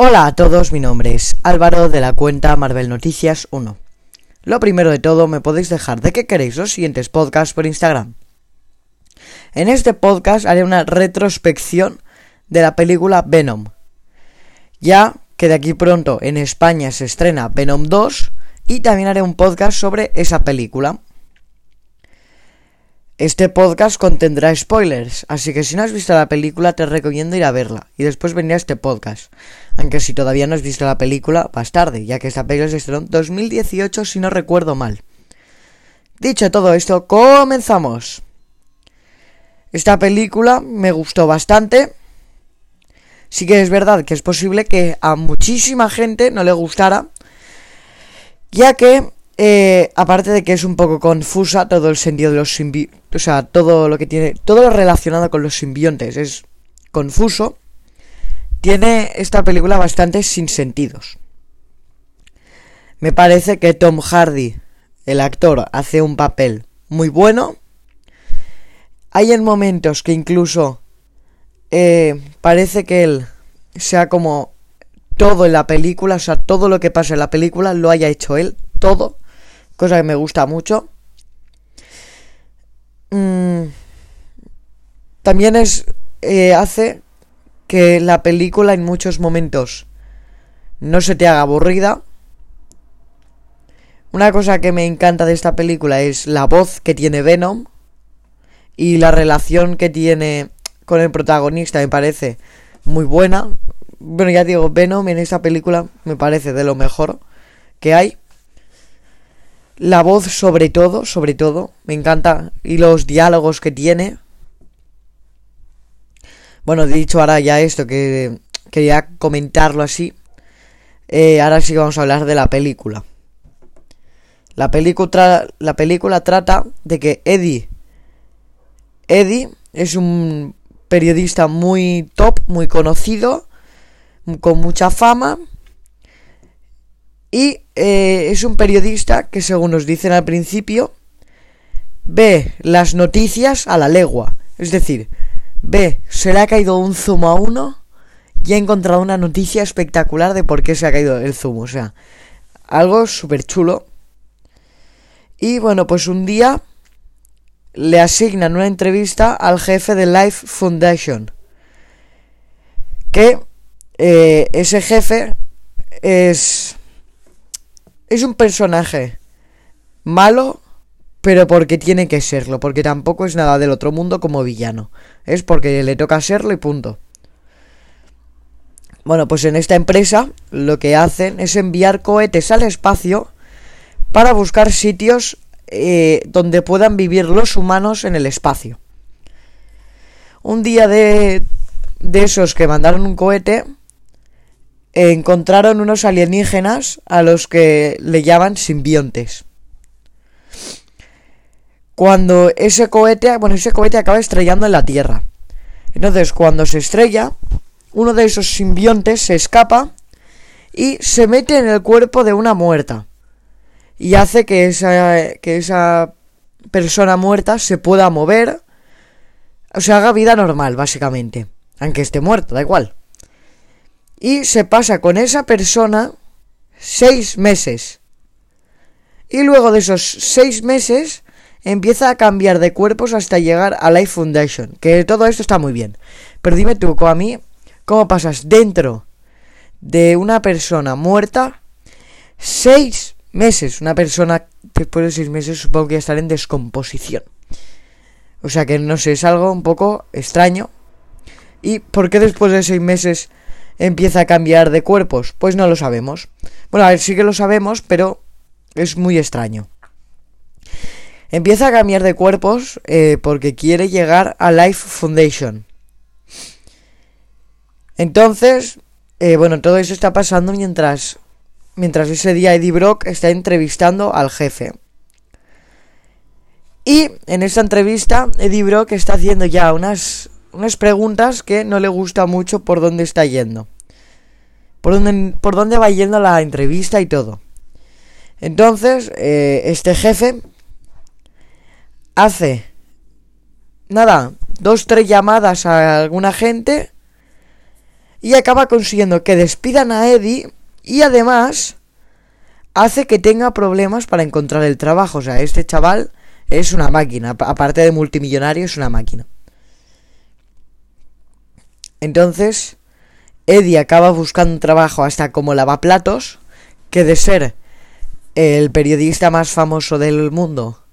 Hola a todos, mi nombre es Álvaro de la cuenta Marvel Noticias 1. Lo primero de todo, me podéis dejar de qué queréis los siguientes podcasts por Instagram. En este podcast haré una retrospección de la película Venom. Ya que de aquí pronto en España se estrena Venom 2 y también haré un podcast sobre esa película. Este podcast contendrá spoilers, así que si no has visto la película te recomiendo ir a verla y después venir a este podcast. Aunque si todavía no has visto la película, vas tarde, ya que esta película se estrenó en 2018 si no recuerdo mal. Dicho todo esto, comenzamos. Esta película me gustó bastante. Sí que es verdad que es posible que a muchísima gente no le gustara, ya que eh, aparte de que es un poco confusa todo el sentido de los simbiontes, o sea, todo lo que tiene, todo lo relacionado con los simbiontes es confuso, tiene esta película bastante sin sentidos. Me parece que Tom Hardy, el actor, hace un papel muy bueno. Hay en momentos que incluso eh, parece que él sea como todo en la película, o sea, todo lo que pasa en la película lo haya hecho él, todo cosa que me gusta mucho. Mm, también es eh, hace que la película en muchos momentos no se te haga aburrida. Una cosa que me encanta de esta película es la voz que tiene Venom y la relación que tiene con el protagonista me parece muy buena. Bueno, ya digo, Venom en esta película me parece de lo mejor que hay. La voz sobre todo, sobre todo, me encanta. Y los diálogos que tiene. Bueno, dicho ahora ya esto, que quería comentarlo así. Eh, ahora sí vamos a hablar de la película. La, película la película trata de que Eddie... Eddie es un periodista muy top, muy conocido, con mucha fama y eh, es un periodista que, según nos dicen al principio, ve las noticias a la legua. Es decir, ve, se le ha caído un zumo a uno y ha encontrado una noticia espectacular de por qué se ha caído el zumo. O sea, algo súper chulo. Y bueno, pues un día le asignan una entrevista al jefe de Life Foundation. Que eh, ese jefe es es un personaje malo, pero porque tiene que serlo, porque tampoco es nada del otro mundo como villano. Es porque le toca serlo y punto. Bueno, pues en esta empresa lo que hacen es enviar cohetes al espacio para buscar sitios eh, donde puedan vivir los humanos en el espacio. Un día de, de esos que mandaron un cohete, encontraron unos alienígenas a los que le llaman simbiontes. Cuando ese cohete, bueno, ese cohete acaba estrellando en la Tierra. Entonces, cuando se estrella, uno de esos simbiontes se escapa y se mete en el cuerpo de una muerta. Y hace que esa, que esa persona muerta se pueda mover, o sea, haga vida normal, básicamente. Aunque esté muerto, da igual y se pasa con esa persona seis meses. Y luego de esos seis meses empieza a cambiar de cuerpos hasta llegar a Life Foundation. Que todo esto está muy bien. Pero dime tú, a mí, ¿cómo pasas dentro de una persona muerta seis meses? Una persona después de seis meses supongo que ya estará en descomposición. O sea que no sé, es algo un poco extraño. ¿Y por qué después de seis meses empieza a cambiar de cuerpos? Pues no lo sabemos. Bueno, a ver, sí que lo sabemos, pero es muy extraño. Empieza a cambiar de cuerpos eh, porque quiere llegar a Life Foundation. Entonces, eh, bueno, todo eso está pasando mientras, mientras ese día Eddie Brock está entrevistando al jefe. Y en esta entrevista, Eddie Brock está haciendo ya unas unas preguntas que no le gusta mucho por dónde está yendo. Por dónde, por dónde va yendo la entrevista y todo. Entonces, eh, este jefe hace, nada, dos, tres llamadas a alguna gente y acaba consiguiendo que despidan a Eddie y además hace que tenga problemas para encontrar el trabajo. O sea, este chaval es una máquina, aparte de multimillonario, es una máquina. Entonces, Eddie acaba buscando trabajo hasta como lavaplatos, que de ser el periodista más famoso del mundo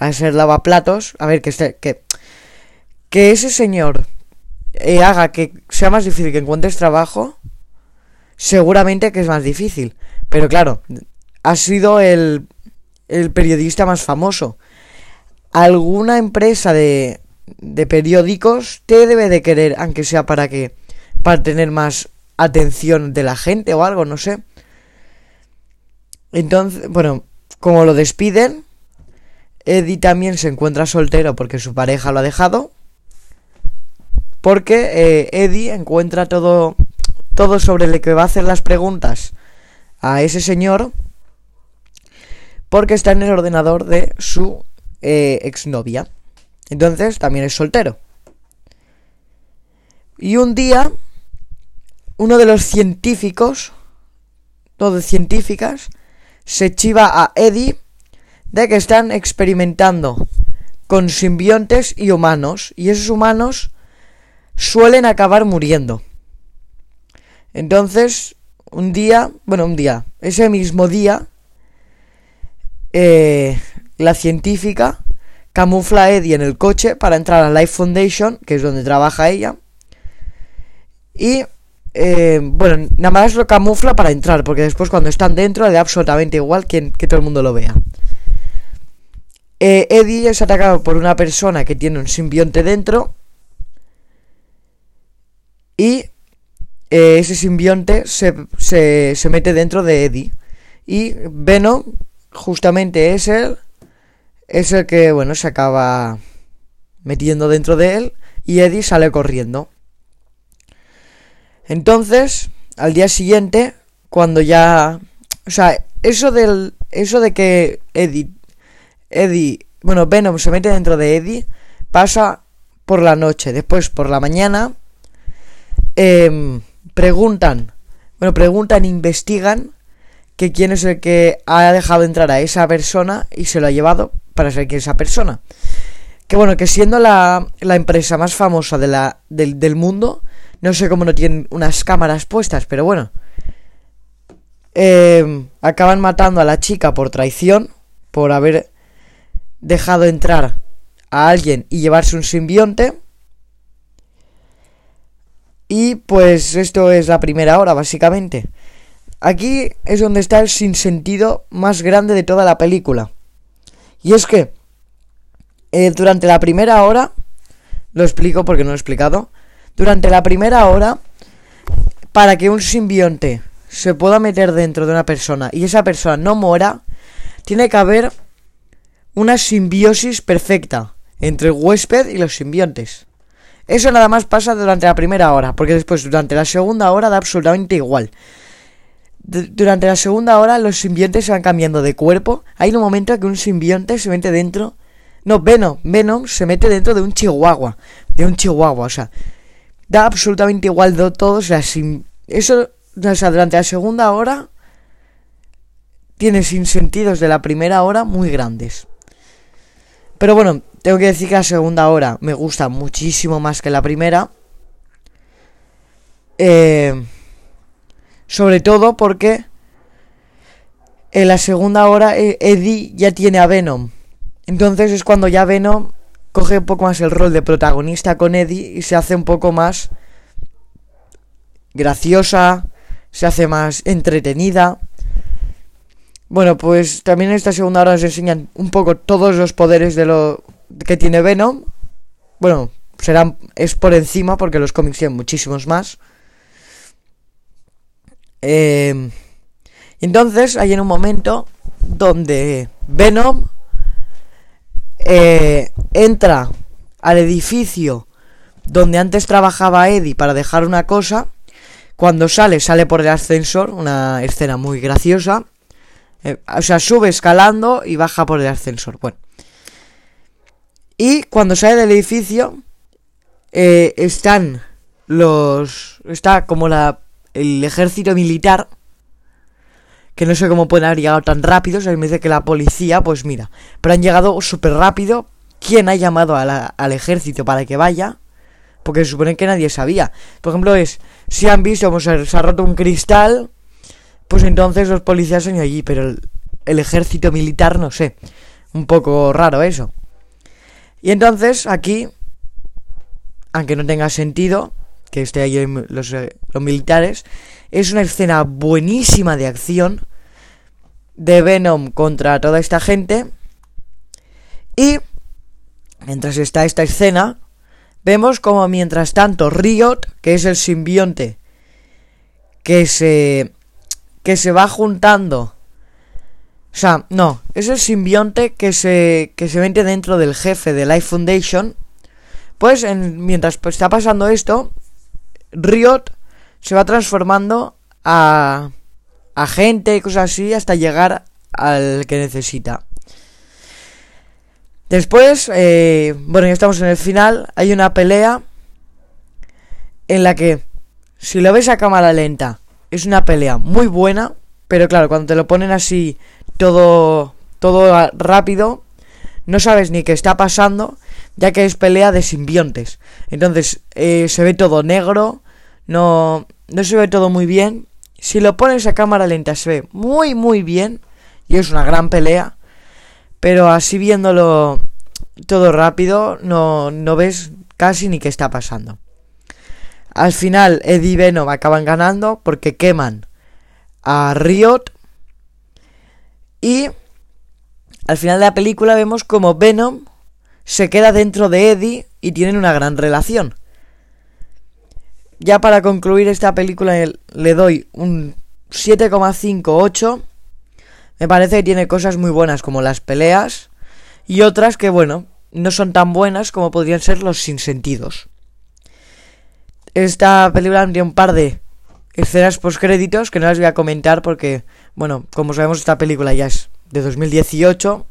a ser lavaplatos, a ver, que, este, que, que ese señor eh, haga que sea más difícil que encuentres trabajo, seguramente que es más difícil. Pero claro, ha sido el, el periodista más famoso. Alguna empresa de, de periódicos te debe de querer, aunque sea para que para tener más atención de la gente o algo, no sé. Entonces, bueno, como lo despiden, Eddie también se encuentra soltero porque su pareja lo ha dejado. Porque eh, Eddie encuentra todo, todo sobre el que va a hacer las preguntas a ese señor. Porque está en el ordenador de su eh, exnovia. Entonces también es soltero. Y un día, uno de los científicos, de científicas, se chiva a Eddie de que están experimentando con simbiontes y humanos, y esos humanos suelen acabar muriendo. Entonces, un día, bueno, un día, ese mismo día, eh, la científica camufla a Eddie en el coche para entrar a Life Foundation, que es donde trabaja ella. Y, eh, bueno, nada más lo camufla para entrar, porque después cuando están dentro le da absolutamente igual que, que todo el mundo lo vea. Eh, Eddie es atacado por una persona que tiene un simbionte dentro. Y eh, ese simbionte se, se, se, mete dentro de Eddie. Y Venom, justamente es él, es el que, bueno, se acaba metiendo dentro de él. Y Eddie sale corriendo. Entonces, al día siguiente, cuando ya. O sea, eso del. Eso de que Eddie Eddie, bueno, Venom se mete dentro de Eddie, pasa por la noche, después por la mañana, eh, preguntan, bueno, preguntan, investigan que quién es el que ha dejado entrar a esa persona y se lo ha llevado para ser quién es esa persona. Que bueno, que siendo la, la empresa más famosa del, del mundo, no sé cómo no tienen unas cámaras puestas, pero bueno. Eh, acaban matando a la chica por traición, por haber dejado entrar a alguien y llevarse un simbionte. Y pues esto es la primera hora, básicamente. Aquí es donde está el sinsentido más grande de toda la película. Y es que eh, durante la primera hora, lo explico porque no lo he explicado, durante la primera hora, para que un simbionte se pueda meter dentro de una persona y esa persona no muera, tiene que haber una simbiosis perfecta entre el huésped y los simbiontes. Eso nada más pasa durante la primera hora, porque después durante la segunda hora da absolutamente igual. Durante la segunda hora los simbiontes se van cambiando de cuerpo. Hay un momento en que un simbionte se mete dentro... No, Venom, Venom se mete dentro de un chihuahua. De un chihuahua, o sea. Da absolutamente igual de todo. O sea, sin, eso, o sea, durante la segunda hora tiene sin sentidos de la primera hora muy grandes. Pero bueno, tengo que decir que la segunda hora me gusta muchísimo más que la primera. Eh, sobre todo porque en la segunda hora eh, Eddie ya tiene a Venom. Entonces es cuando ya Venom coge un poco más el rol de protagonista con Eddie y se hace un poco más graciosa, se hace más entretenida. Bueno, pues también en esta segunda hora nos enseñan un poco todos los poderes de lo que tiene Venom. Bueno, serán es por encima porque los cómics tienen muchísimos más. Eh, entonces hay en un momento donde Venom eh, entra al edificio donde antes trabajaba Eddie para dejar una cosa. Cuando sale, sale por el ascensor, una escena muy graciosa. Eh, o sea, sube escalando y baja por el ascensor. Bueno. Y cuando sale del edificio, eh, están los... Está como la... El ejército militar. Que no sé cómo pueden haber llegado tan rápido. O sea, me dice que la policía, pues mira. Pero han llegado súper rápido. ¿Quién ha llamado al ejército para que vaya? Porque se supone que nadie sabía. Por ejemplo, es... Si han visto como se, ha roto un cristal... Pues entonces los policías han ido allí. Pero el ejército militar, no sé. Un poco raro eso. Y entonces aquí, aunque no tenga sentido que esté ahí los, eh, los militares, es una escena buenísima de acción de Venom contra toda esta gente. Y mientras está esta escena, vemos como mientras tanto Riot, que es el simbionte que se que se va juntando o sea, no, es el simbionte que se, que se mete dentro del jefe de Life Foundation. Pues mientras está pasando esto, Riot se va transformando a, a gente y cosas así hasta llegar al que necesita. Después, eh, bueno, ya estamos en el final. Hay una pelea en la que, si lo ves a cámara lenta, es una pelea muy buena. Pero claro, cuando te lo ponen así todo, todo rápido, no sabes ni qué está pasando, ya que es pelea de simbiontes. Entonces eh, se ve todo negro, no, no se ve todo muy bien. Si lo pones a cámara lenta se ve muy muy bien y es una gran pelea, pero así viéndolo todo rápido no, no ves casi ni qué está pasando. Al final Eddie y Venom acaban ganando porque queman a Riot y al final de la película vemos como Venom se queda dentro de Eddie y tienen una gran relación. Ya para concluir esta película le doy un 7,58. Me parece que tiene cosas muy buenas como las peleas y otras que bueno, no son tan buenas como podrían ser los sinsentidos. Esta película tiene un par de escenas post créditos que no las voy a comentar porque bueno, como sabemos esta película ya es de 2018,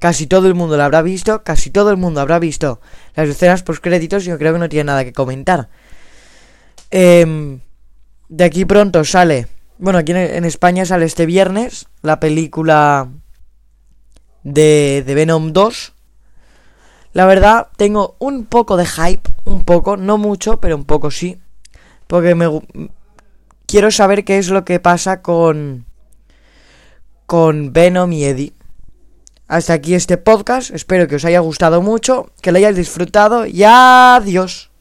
casi todo el mundo la habrá visto, casi todo el mundo habrá visto las escenas post créditos y yo creo que no tiene nada que comentar. Em, de aquí pronto sale, bueno, aquí en, España sale este viernes la película de, de Venom 2. La verdad, tengo un poco de hype, un poco, no mucho, pero un poco sí. Porque me quiero saber qué es lo que pasa con con Venom y Eddie. Hasta aquí este podcast, espero que os haya gustado mucho, que lo hayáis disfrutado y adiós.